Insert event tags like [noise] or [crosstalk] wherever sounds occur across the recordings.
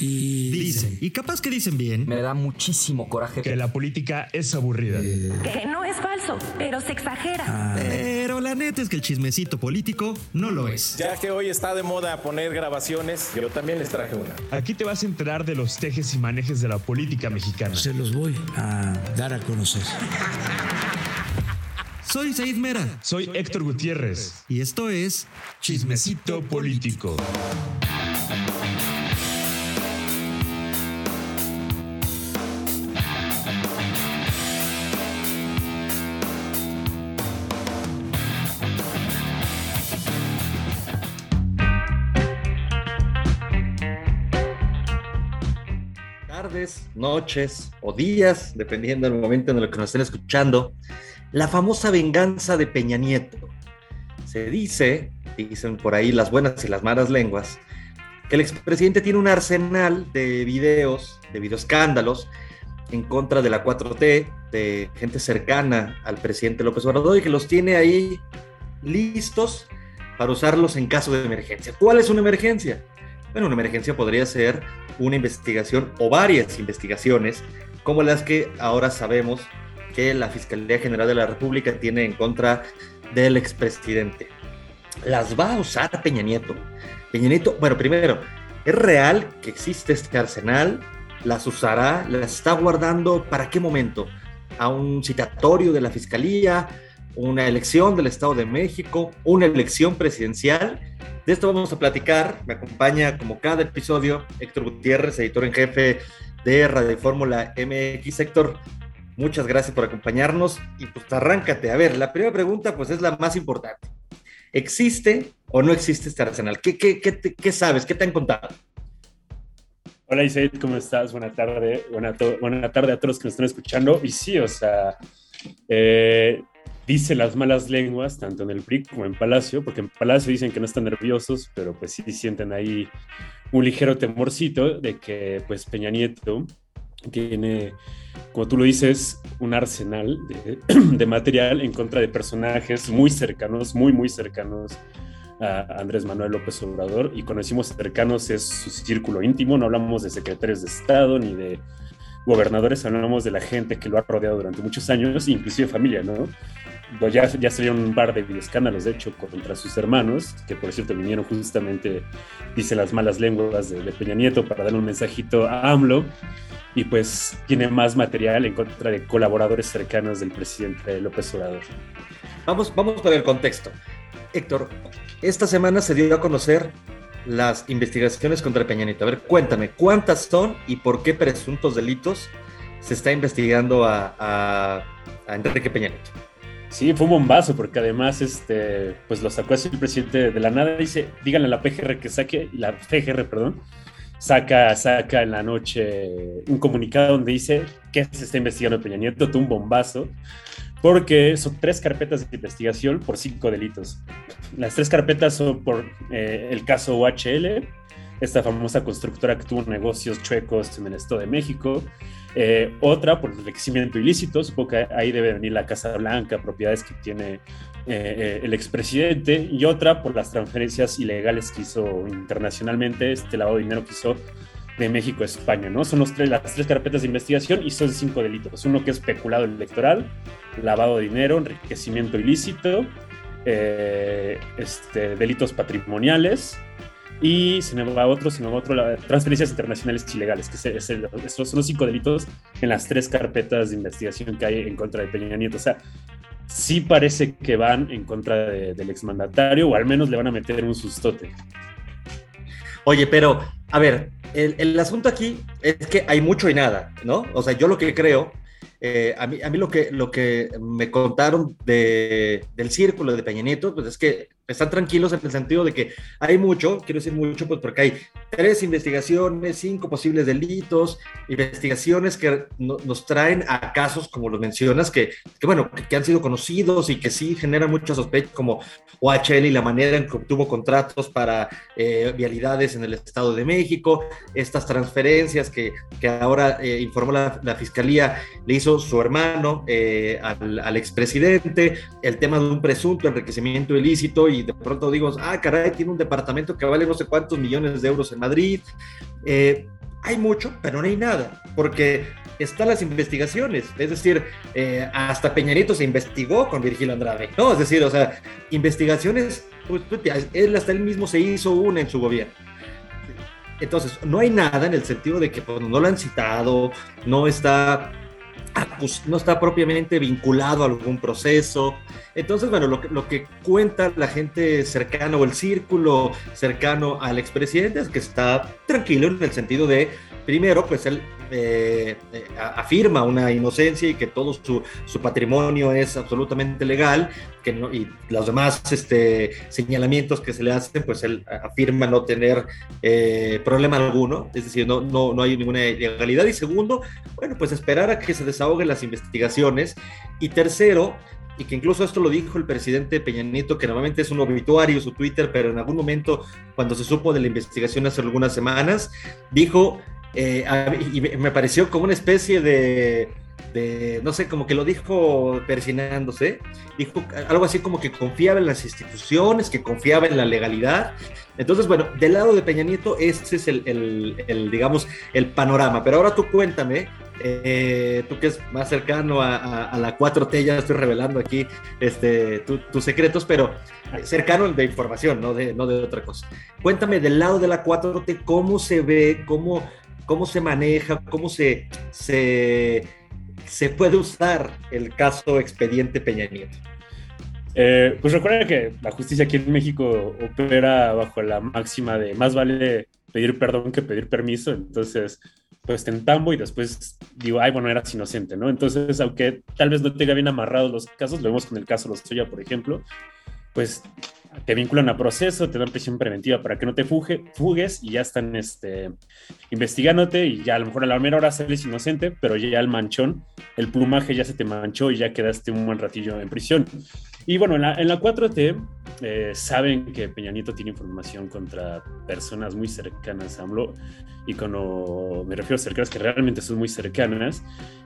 Y Dicen, y capaz que dicen bien, Me da muchísimo coraje que la política es aburrida. Que no es falso, pero se exagera. pero la neta es que el chismecito político no lo es. Ya que hoy está de moda poner grabaciones, yo también les traje una. Aquí te vas a enterar de los tejes y manejes de la política mexicana. se los voy a dar a conocer. Soy Said Mera Soy Héctor Gutiérrez. y esto es Chismecito político. Noches o días, dependiendo del momento en el que nos estén escuchando, la famosa venganza de Peña Nieto. Se dice, dicen por ahí las buenas y las malas lenguas, que el expresidente tiene un arsenal de videos, de videoescándalos en contra de la 4T, de gente cercana al presidente López Obrador y que los tiene ahí listos para usarlos en caso de emergencia. ¿Cuál es una emergencia? Bueno, una emergencia podría ser una investigación o varias investigaciones, como las que ahora sabemos que la Fiscalía General de la República tiene en contra del expresidente. Las va a usar Peña Nieto. Peña Nieto, bueno, primero, ¿es real que existe este arsenal? ¿Las usará? ¿Las está guardando para qué momento? ¿A un citatorio de la Fiscalía? ¿Una elección del Estado de México? ¿Una elección presidencial? De esto vamos a platicar. Me acompaña como cada episodio Héctor Gutiérrez, editor en jefe de Radio Fórmula MX. Héctor, muchas gracias por acompañarnos y pues arráncate. A ver, la primera pregunta pues es la más importante. ¿Existe o no existe este arsenal? ¿Qué, sabes? ¿Qué te han contado? Hola Isaid, ¿cómo estás? Buena tarde, buena, buena tarde a todos los que nos están escuchando. Y sí, o sea, eh, dice las malas lenguas, tanto en el PRI como en Palacio, porque en Palacio dicen que no están nerviosos, pero pues sí sienten ahí un ligero temorcito de que pues Peña Nieto tiene, como tú lo dices, un arsenal [clears throat] de, material en contra de personajes muy cercanos, muy, muy cercanos a Andrés Manuel López Obrador y cuando decimos cercanos es su círculo íntimo, no hablamos de secretarios de Estado ni de gobernadores, hablamos de la gente que lo ha rodeado durante muchos años, inclusive familia, ¿no? Ya, ya salieron un par de escándalos, de hecho, contra sus hermanos, que por cierto vinieron justamente, dice las malas lenguas de, de Peña Nieto para darle un mensajito a AMLO, y pues tiene más material en contra de colaboradores cercanos del presidente López Obrador. Vamos, vamos por el contexto. Héctor, esta semana se dio a conocer las investigaciones contra Peña Nieto. A ver, cuéntame, ¿cuántas son y por qué presuntos delitos se está investigando a, a- a Enrique Peña Nieto? Sí, fue un bombazo, porque además, este, pues lo sacó así el presidente de la nada. Dice, díganle a la PGR que saque, la PGR, perdón, saca, saca en la noche un comunicado donde dice que se está investigando Peña Nieto, un bombazo, porque son tres carpetas de investigación por cinco delitos. Las tres carpetas son por eh, el caso OHL, esta famosa constructora que tuvo negocios chuecos en el Estado de México. Eh, otra por enriquecimiento ilícito, supongo que ahí debe venir la Casa Blanca, propiedades que tiene eh, eh, el expresidente, y otra por las transferencias ilegales que hizo internacionalmente, este lavado de dinero que hizo de México a España, ¿no? Son los tres, las tres carpetas de investigación y son cinco delitos. Uno que es peculado electoral, lavado de dinero, enriquecimiento ilícito, este, delitos patrimoniales y se me va otro, se me va otro, transferencias internacionales ilegales, que es el- es el- estos son los cinco delitos en las tres carpetas de investigación que hay en contra de Peña Nieto. O sea, sí parece que van en contra de- del exmandatario o al menos le van a meter un sustote. Oye, pero, a ver, el, el asunto aquí es que hay mucho y nada, ¿no? O sea, yo lo que creo, eh, a, mí, a mí lo que, lo que me contaron de, del círculo de Peña Nieto, pues es que están tranquilos en el sentido de que hay mucho, quiero decir mucho, pues porque hay tres investigaciones, cinco posibles delitos, investigaciones que no- nos traen a casos, como los mencionas, que, que bueno, que, han sido conocidos y que sí generan mucha sospecha, como OHL y la manera en que obtuvo contratos para eh, vialidades en el Estado de México, estas transferencias que, que ahora eh, informó la, la, Fiscalía, le hizo su hermano eh, al, al expresidente, el tema de un presunto enriquecimiento ilícito y de pronto digo, ah, caray, tiene un departamento que vale no sé cuántos millones de euros en Madrid. Eh, hay mucho, pero no hay nada, porque están las investigaciones, es decir, eh, hasta Peñanito se investigó con Virgilio Andrade, ¿no? Es decir, o sea, investigaciones, pues, él hasta él mismo se hizo una en su gobierno. Entonces, no hay nada en el sentido de que pues, no lo han citado, no está no está propiamente vinculado a algún proceso. Entonces, bueno, lo que, lo que cuenta la gente cercana o el círculo cercano al expresidente es que está tranquilo en el sentido de, primero, pues él eh, eh, afirma una inocencia y que todo su, su, patrimonio es absolutamente legal, que no, y los demás este, señalamientos que se le hacen, pues él afirma no tener eh, problema alguno, es decir, no, no, no hay ninguna ilegalidad. Y segundo, bueno, pues esperar a que se desahoguen las investigaciones. Y tercero, y que incluso esto lo dijo el presidente Peña Nieto, que normalmente es un obituario su Twitter, pero en algún momento, cuando se supo de la investigación hace algunas semanas, dijo eh, y me pareció como una especie de, no sé, como que lo dijo persinándose, dijo algo así como que confiaba en las instituciones, que confiaba en la legalidad. Entonces, bueno, del lado de Peña Nieto, este es el, digamos, el panorama. Pero ahora tú cuéntame, eh, tú que es más cercano a, la 4T, ya estoy revelando aquí este, tus secretos, pero cercano de información, no de, no de otra cosa. Cuéntame del lado de la 4T, cómo se ve, cómo cómo se maneja, cómo se, se, se puede usar el caso expediente Peña Nieto. Eh, pues recuerda que la justicia aquí en México opera bajo la máxima de más vale pedir perdón que pedir permiso, entonces pues te entambo y después digo, ay, bueno, eras inocente, ¿no? Entonces, aunque tal vez no tenga bien amarrados los casos, lo vemos con el caso de Lozoya, por ejemplo, pues te vinculan a proceso, te dan prisión preventiva para que no te fuge, fugues y ya están este, investigándote y ya a lo mejor a la primera hora sales inocente, pero ya el manchón, el plumaje ya se te manchó y ya quedaste un buen ratillo en prisión. Y bueno, en la, en la 4T eh, saben que Peña Nieto tiene información contra personas muy cercanas a AMLO y cuando me refiero a cercanas que realmente son muy cercanas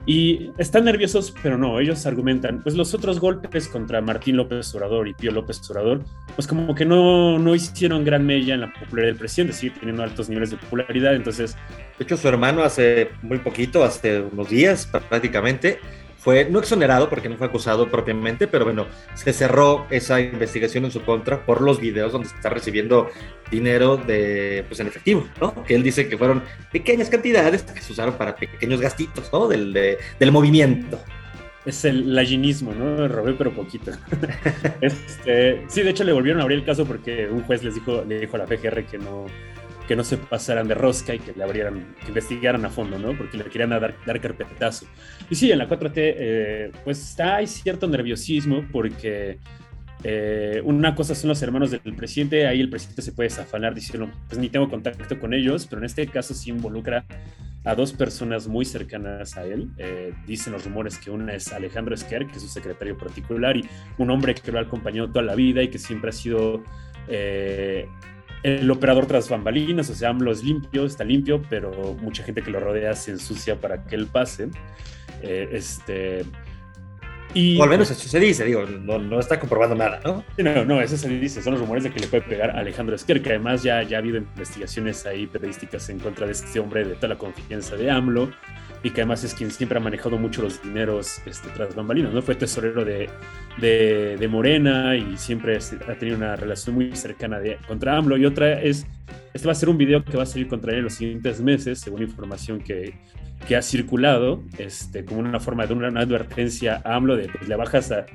y están nerviosos, pero no, ellos argumentan, pues los otros golpes contra Martín López Obrador y Pío López Obrador, pues como que no, no hicieron gran mella en la popularidad del presidente, sigue teniendo altos niveles de popularidad, entonces... De hecho, su hermano hace muy poquito, hace unos días prácticamente, fue no exonerado porque no fue acusado propiamente, pero bueno, se cerró esa investigación en su contra por los videos donde está recibiendo dinero de, pues en efectivo, ¿no? Que él dice que fueron pequeñas cantidades que se usaron para pequeños gastitos, ¿no? Del, del movimiento. Es el laginismo, ¿no? Robé pero poquito. [laughs] este, sí, de hecho le volvieron a abrir el caso porque un juez les dijo, le dijo a la PGR que no, que no se pasaran de rosca y que le abrieran, que investigaran a fondo, ¿no? Porque le querían dar, dar carpetazo. Y sí, en la 4T, eh, pues está, hay cierto nerviosismo porque eh, una cosa son los hermanos del presidente, ahí el presidente se puede zafanar diciendo, pues ni tengo contacto con ellos, pero en este caso sí involucra a dos personas muy cercanas a él. Eh, dicen los rumores que una es Alejandro Esquer, que es su secretario particular, y un hombre que lo ha acompañado toda la vida y que siempre ha sido el operador tras bambalinas, o sea, AMLO es limpio, está limpio, pero mucha gente que lo rodea se ensucia para que él pase. Eh, este, y, o al menos eso se dice, digo, no, no, está comprobando nada, ¿no? No, no, eso se dice, son los rumores de que le puede pegar a Alejandro Esquer, que además ya, ya ha habido investigaciones ahí periodísticas en contra de este hombre de toda la confianza de AMLO y que además es quien siempre ha manejado mucho los dineros este, tras bambalinas, ¿no? Fue tesorero de, de, Morena y siempre ha tenido una relación muy cercana de, contra AMLO. Y otra es, este va a ser un video que va a salir contra él en los siguientes meses, según información que, que ha circulado, este, como una forma de una, advertencia a AMLO de, pues le bajas a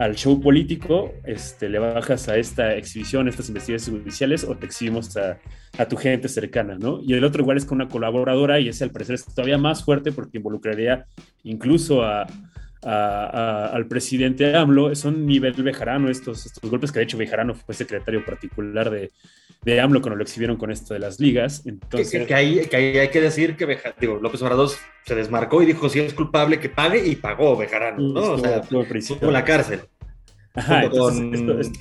al show político, este, le bajas a esta exhibición, estas investigaciones judiciales o te exhibimos a, a, tu gente cercana, ¿no? Y el otro igual es con una colaboradora y ese al parecer es todavía más fuerte porque involucraría incluso a, al presidente AMLO, son nivel Bejarano estos, estos golpes que de hecho Bejarano fue secretario particular de, de AMLO cuando lo exhibieron con esto de las ligas. Entonces, que, ahí, hay que decir que digo, López Obrador se desmarcó y dijo si es culpable que pague y pagó Bejarano, ¿no? o sea, estuvo en la cárcel. Ajá, con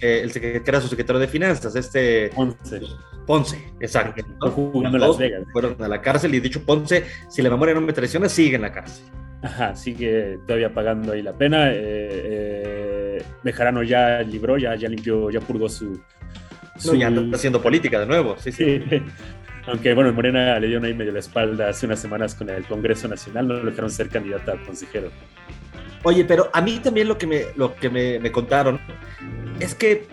eh, el que era su secretario de finanzas, este Ponce. Ponce, exacto. Jugando Las Vegas. Fueron a la cárcel y dicho Ponce, si la memoria no me traiciona, sigue en la cárcel. Ajá, sigue todavía pagando ahí la pena. Eh, eh, Bejarano ya libró, ya, ya limpió, ya purgó su, no, ya está haciendo política de nuevo, sí, sí. [laughs] Aunque, bueno, Morena le dio ahí medio la espalda hace unas semanas con el Congreso Nacional, no lo dejaron ser candidata a consejero. Oye, pero a mí también lo que me, lo que me, me contaron es que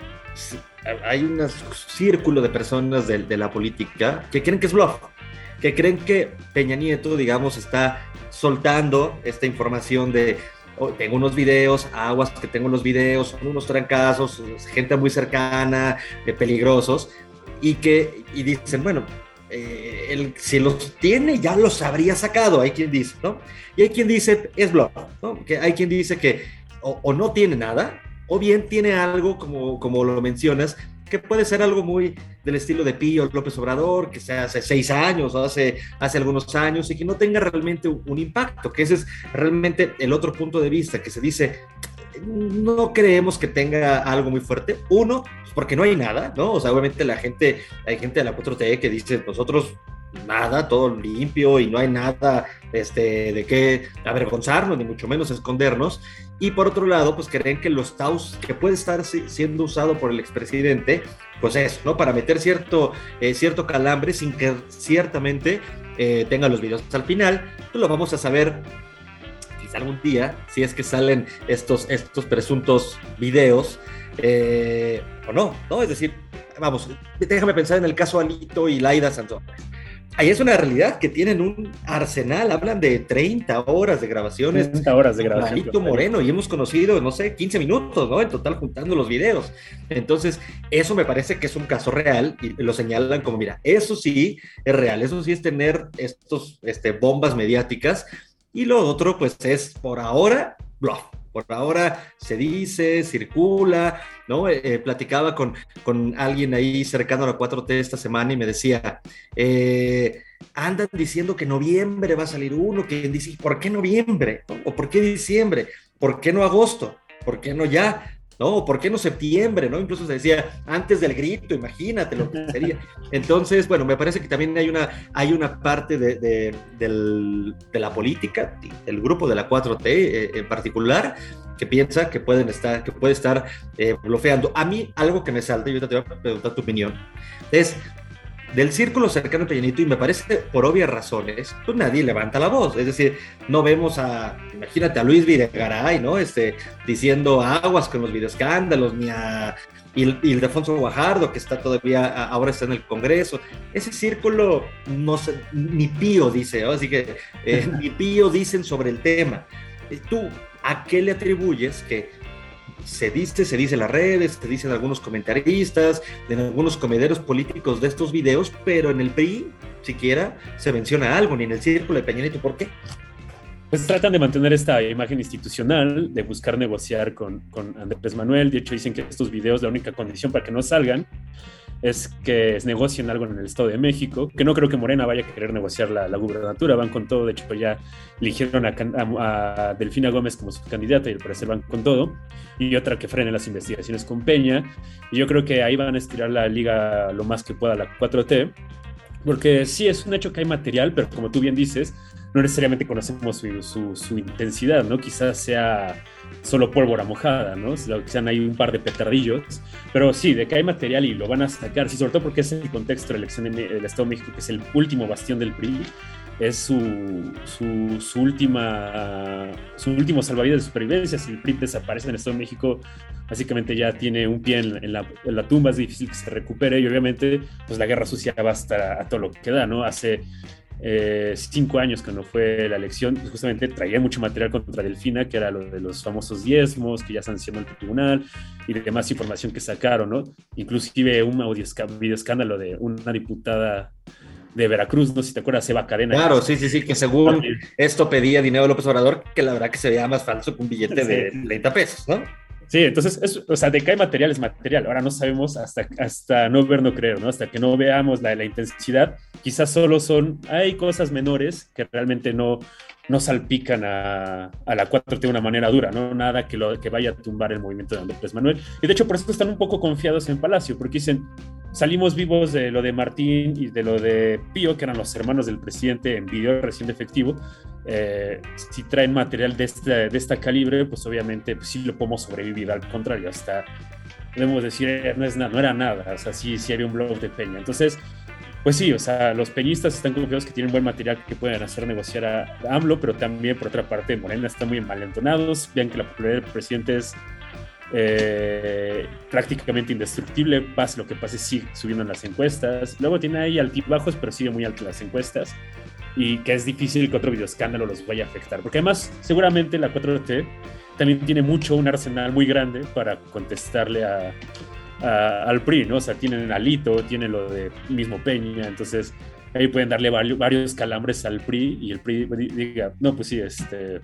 hay un círculo de personas de, de, la política que creen que es bluff, que creen que Peña Nieto, digamos, está soltando esta información de oh, tengo unos videos, aguas que tengo los videos, unos trancazos, gente muy cercana, de peligrosos, y que y dicen, bueno, eh, el, si los tiene ya los habría sacado, hay quien dice, ¿no? Y hay quien dice, es bluff, ¿no? Que hay quien dice que o, o no tiene nada, o bien tiene algo, como, como lo mencionas, que puede ser algo muy del estilo de Pío López Obrador, que sea hace seis años o hace, hace algunos años y que no tenga realmente un impacto, que ese es realmente el otro punto de vista, que se dice, no creemos que tenga algo muy fuerte. Uno, pues porque no hay nada, ¿no? O sea, obviamente la gente, hay gente de la 4T que dice, nosotros nada, todo limpio y no hay nada este, de qué avergonzarnos, ni mucho menos escondernos. Y por otro lado, pues creen que los TAUS que puede estar siendo usado por el expresidente, pues es, ¿no? Para meter cierto, eh, cierto calambre sin que ciertamente eh, tenga los videos al final, pues lo vamos a saber quizá algún día, si es que salen estos, estos presuntos videos, eh, o no, ¿no? Es decir, vamos, déjame pensar en el caso Alito y Laida Santos ahí es una realidad que tienen un arsenal, hablan de 30 horas de grabaciones. 30 horas de grabación. Marito Moreno, y hemos conocido, no sé, 15 minutos, ¿no? En total juntando los videos. Entonces, eso me parece que es un caso real y lo señalan como, mira, eso sí es real, eso sí es tener estos este, bombas mediáticas. Y lo otro, pues es por ahora, bluff. Por ahora se dice, circula, ¿no? Eh, eh, platicaba con, con alguien ahí cercano a la 4T esta semana y me decía, eh, andan diciendo que noviembre va a salir uno, que dice, ¿por qué noviembre? ¿O por qué diciembre? ¿Por qué no agosto? ¿Por qué no ya? ¿No? ¿Por qué no septiembre, no? Incluso se decía antes del grito, imagínate lo que sería. Entonces, bueno, me parece que también hay una, hay una parte de, de, del, de la política, del grupo de la 4T eh, en particular, que piensa que pueden estar, que puede estar eh, bloqueando. A mí, algo que me salta, y ahorita te voy a preguntar tu opinión, es del círculo cercano a Peñanito, y me parece por obvias razones, pues nadie levanta la voz. Es decir, no vemos a, imagínate a Luis Videgaray, ¿no? Este, diciendo aguas con los videoescándalos, ni a Ildefonso Guajardo, que está todavía, ahora está en el Congreso. Ese círculo, no sé, ni pío dice, ¿no? así que eh, [laughs] ni pío dicen sobre el tema. Eh, ¿Tú a qué le atribuyes que se dice, se dice en las redes, se dicen algunos comentaristas, en algunos comederos políticos de estos videos, pero en el PRI siquiera se menciona algo, ni en el círculo de Peña Nieto. ¿Por qué? Pues tratan de mantener esta imagen institucional, de buscar negociar con, Andrés Manuel. De hecho, dicen que estos videos, la única condición para que no salgan es que negocien algo en el Estado de México, que no creo que Morena vaya a querer negociar la, la gubernatura, van con todo, de hecho ya eligieron a, Delfina Gómez como su candidata y al parecer van con todo, y otra que frene las investigaciones con Peña, y yo creo que ahí van a estirar la liga lo más que pueda la 4T, porque sí es un hecho que hay material, pero como tú bien dices, no necesariamente conocemos su, intensidad, ¿no? Quizás sea solo pólvora mojada, ¿no? Sean ahí un par de petardillos, pero sí, de que hay material y lo van a sacar, sí, sobre todo porque es el contexto de la elección del Estado de México, que es el último bastión del PRI, es su, última, su último salvavidas de supervivencia. Si el PRI desaparece en el Estado de México, básicamente ya tiene un pie en, la, tumba, es difícil que se recupere y obviamente pues la guerra sucia va a estar a todo lo que da, ¿no? Hace eh, cinco años que no fue la elección, pues justamente traía mucho material contra Delfina, que era lo de los famosos diezmos, que ya sancionó el tribunal, y demás información que sacaron, ¿no? Inclusive un audio video escándalo de una diputada de Veracruz, no sé si te acuerdas, Eva Cadena. Claro, sí, sí, sí, que según esto pedía dinero López Obrador, que la verdad que se veía más falso que un billete sí. de 30 pesos, ¿no? Sí, entonces, es, o sea, de que hay material es material. Ahora no sabemos hasta, hasta no ver, no creer, ¿no? Hasta que no veamos la, la intensidad, quizás solo son, hay cosas menores que realmente no, no salpican a, a la 4T de una manera dura, ¿no? Nada que, lo, que vaya a tumbar el movimiento de Andrés Manuel. Y de hecho, por eso están un poco confiados en Palacio, porque dicen, salimos vivos de lo de Martín y de lo de Pío, que eran los hermanos del presidente en video recién efectivo. Eh, si traen material de esta, de esta calibre, pues obviamente pues, sí lo podemos sobrevivir. Al contrario, hasta podemos decir, no, es nada, no era nada. O sea, sí, sí había un blog de Peña. Entonces, pues sí, o sea, los peñistas están confiados que tienen buen material que pueden hacer negociar a AMLO, pero también por otra parte Morena está muy malentonados. Vean que la popularidad del presidente es eh, prácticamente indestructible, pase lo que pase, sigue subiendo en las encuestas. Luego tiene ahí altibajos, pero sigue muy alto las encuestas. Y que es difícil que otro videoescándalo los vaya a afectar. Porque además, seguramente la 4T también tiene mucho, un arsenal muy grande para contestarle a, al PRI, ¿no? O sea, tienen alito, tienen lo de mismo Peña, entonces ahí pueden darle varios, calambres al PRI y el PRI diga, no, pues sí, este,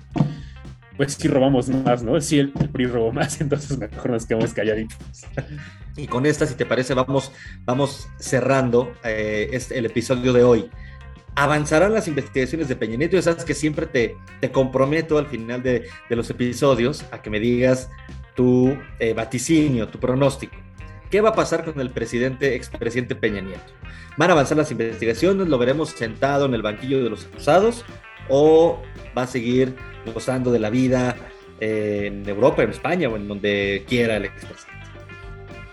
pues sí robamos más, ¿no? Sí, el, PRI robó más, [laughs] entonces mejor nos quedamos calladitos. Y con esta, si te parece, vamos, vamos cerrando eh, este, el episodio de hoy. ¿Avanzarán las investigaciones de Peña Nieto? Ya sabes que siempre te, te comprometo al final de, de, los episodios a que me digas tu eh, vaticinio, tu pronóstico. ¿Qué va a pasar con el presidente, expresidente Peña Nieto? ¿Van a avanzar las investigaciones? ¿Lo veremos sentado en el banquillo de los acusados? ¿O va a seguir gozando de la vida eh, en Europa, en España o en donde quiera el expresidente?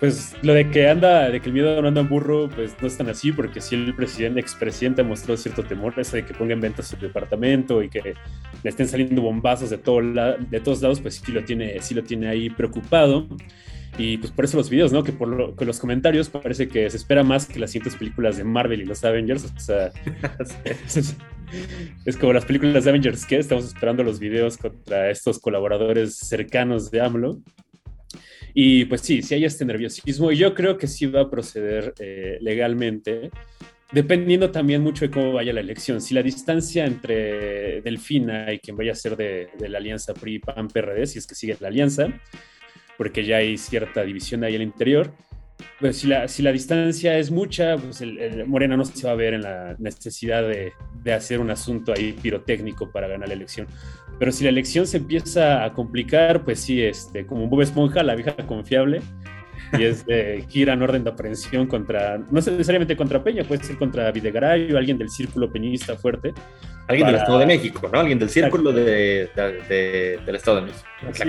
Pues lo de que anda, de que el miedo no anda en burro, pues no es tan así, porque si el presidente, expresidente mostró cierto temor, eso de que ponga en venta su departamento y que le estén saliendo bombazos de, todo de todos lados, pues sí lo tiene, sí lo tiene ahí preocupado. Y pues por eso los videos, ¿no? Que por los comentarios parece que se espera más que las siguientes películas de Marvel y los Avengers. O sea, [laughs] es, como las películas de Avengers que estamos esperando los videos contra estos colaboradores cercanos de AMLO. Y pues sí, sí hay este nerviosismo y yo creo que sí va a proceder eh, legalmente, dependiendo también mucho de cómo vaya la elección. Si la distancia entre Delfina y quien vaya a ser de, de la alianza PRI-PAN-PRD, si es que sigue la alianza, porque ya hay cierta división ahí al interior. Pues si la, si la distancia es mucha, pues el, Morena no se va a ver en la necesidad de, de, hacer un asunto ahí pirotécnico para ganar la elección. Pero si la elección se empieza a complicar, pues sí, este, como Bob Esponja, la vieja confiable, y es de gira en orden de aprehensión contra, no necesariamente contra Peña, puede ser contra Videgaray o alguien del círculo peñista fuerte. Alguien del Estado de México, ¿no? Alguien del círculo de, de, del Estado de México. Sí,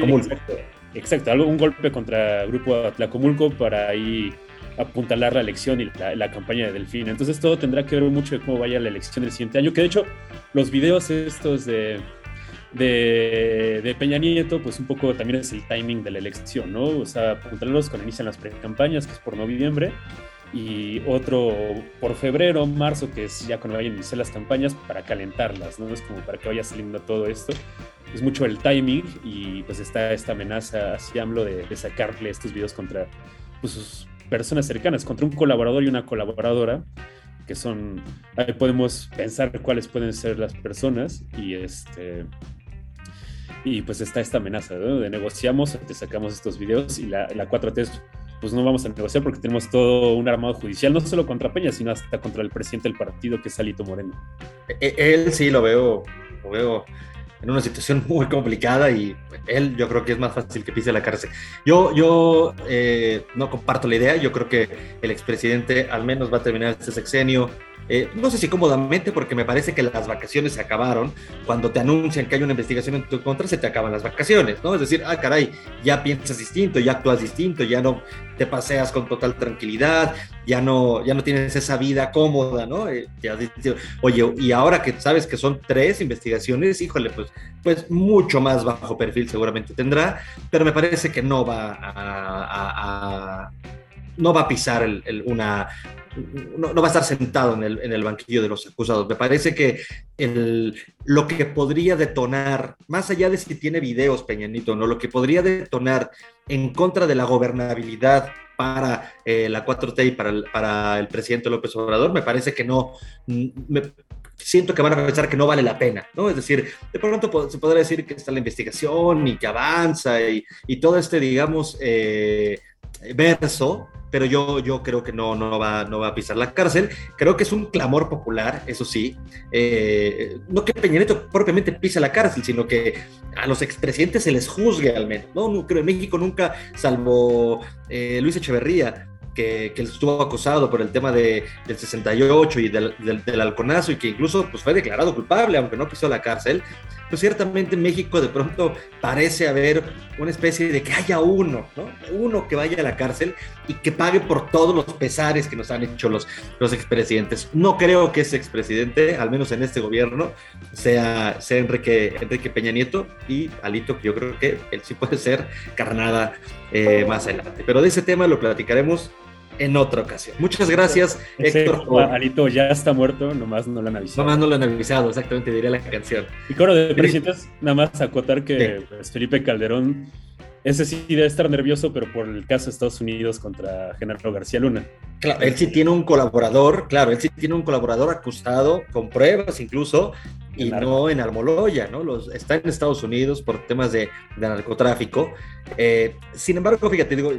Exacto, algo, un golpe contra el Grupo Atlacomulco para ahí apuntalar la elección y la, campaña de Delfín. Entonces todo tendrá que ver mucho de cómo vaya la elección del siguiente año, que de hecho los videos estos de, de, Peña Nieto, pues un poco también es el timing de la elección, ¿no? O sea, apuntalarlos cuando inician las pre-campañas, que es por noviembre, y otro por febrero, marzo, que es ya cuando vayan a iniciar las campañas para calentarlas, ¿no? Es como para que vaya saliendo todo esto es mucho el timing y pues está esta amenaza hacia AMLO de, de sacarle estos videos contra pues, sus personas cercanas, contra un colaborador y una colaboradora, que son, ahí podemos pensar cuáles pueden ser las personas y este... Y pues está esta amenaza de negociamos, te sacamos estos videos y la, la 4T pues no vamos a negociar porque tenemos todo un armado judicial, no solo contra Peña, sino hasta contra el presidente del partido, que es Alito Moreno. E, él sí lo veo, lo veo en una situación [laughs] muy complicada y él yo creo que es más fácil que pise la cárcel. Yo, yo eh, no comparto la idea, yo creo que el expresidente al menos va a terminar este sexenio eh, no sé si cómodamente, porque me parece que las vacaciones se acabaron. Cuando te anuncian que hay una investigación en tu contra, se te acaban las vacaciones, ¿no? Es decir, ah, caray, ya piensas distinto, ya actúas distinto, ya no te paseas con total tranquilidad, ya no, ya no tienes esa vida cómoda, ¿no? Eh, oye, y ahora que sabes que son tres investigaciones, híjole, pues, pues mucho más bajo perfil seguramente tendrá, pero me parece que no va a, no va a pisar una, no, va a estar sentado en el, banquillo de los acusados. Me parece que lo que podría detonar, más allá de si tiene videos, Peñanito, ¿no? lo que podría detonar en contra de la gobernabilidad para eh, la 4T y para el, para el presidente López Obrador, me parece que no, siento que van a pensar que no vale la pena, ¿no? Es decir, de pronto se podrá decir que está la investigación y que avanza y, todo este, digamos, eh, verso, pero yo, yo creo que no, no, va, no va a pisar la cárcel. Creo que es un clamor popular, eso sí. Eh, no que Peña propiamente pise la cárcel, sino que a los expresidentes se les juzgue al menos. No, creo en México nunca, salvo eh, Luis Echeverría, que, que, estuvo acusado por el tema de, del 68 y del, del, del, halconazo y que incluso pues, fue declarado culpable, aunque no pisó la cárcel. Pues ciertamente en México de pronto parece haber una especie de que haya uno, ¿no? Uno que vaya a la cárcel y que pague por todos los pesares que nos han hecho los, los expresidentes. No creo que ese expresidente, al menos en este gobierno, sea, Enrique, Enrique Peña Nieto y Alito, que yo creo que él sí puede ser carnada eh, más adelante. Pero de ese tema lo platicaremos en otra ocasión. Muchas gracias, Héctor. Alito ya está muerto, nomás no lo han avisado. Nomás no lo han avisado, exactamente, diría la canción. Y coro de presidentes, nada más acotar que pues, Felipe Calderón, ese sí debe estar nervioso, pero por el caso de Estados Unidos contra Genaro García Luna. Claro, él sí tiene un colaborador, claro, él sí tiene un colaborador acusado, con pruebas incluso, y no en Almoloya, ¿no? Los, está en Estados Unidos por temas de, narcotráfico. Eh, sin embargo, fíjate, digo,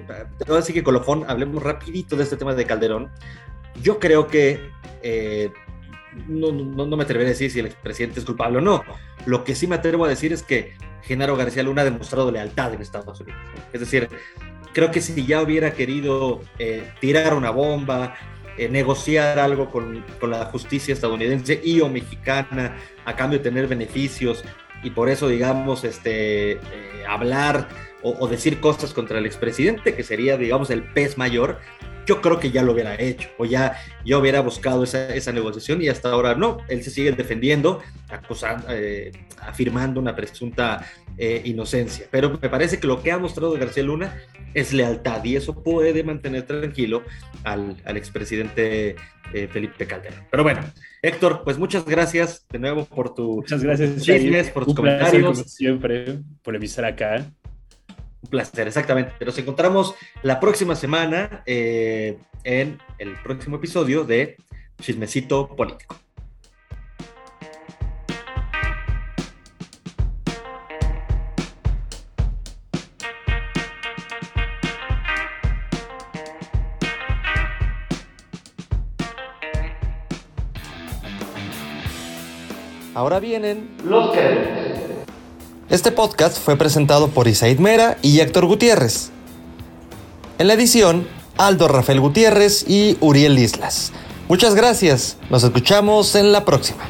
así que colofón, hablemos rapidito de este tema de Calderón. Yo creo que eh, no, no, me atreveré a decir si el expresidente es culpable o no. Lo que sí me atrevo a decir es que Genaro García Luna ha demostrado lealtad en Estados Unidos. Es decir, creo que si ya hubiera querido eh, tirar una bomba, eh, negociar algo con, la justicia estadounidense y o mexicana a cambio de tener beneficios y por eso, digamos, este, eh, hablar o, decir cosas contra el expresidente, que sería, digamos, el pez mayor, yo creo que ya lo hubiera hecho o ya yo hubiera buscado esa, esa negociación y hasta ahora no, él se sigue defendiendo, acusando, afirmando una presunta inocencia. Pero me parece que lo que ha mostrado García Luna es lealtad y eso puede mantener tranquilo al, al expresidente eh, Felipe Calderón. Pero bueno, Héctor, pues muchas gracias de nuevo por tu muchas gracias, chismes, por tus comentarios. Como siempre, polemizar acá. Un placer, exactamente. Nos encontramos la próxima semana eh, en el próximo episodio de Chismecito Político. Ahora vienen los créditos. Este podcast fue presentado por Isaid Mera y Héctor Gutiérrez. En la edición, Aldo Rafael Gutiérrez y Uriel Islas. Muchas gracias. Nos escuchamos en la próxima.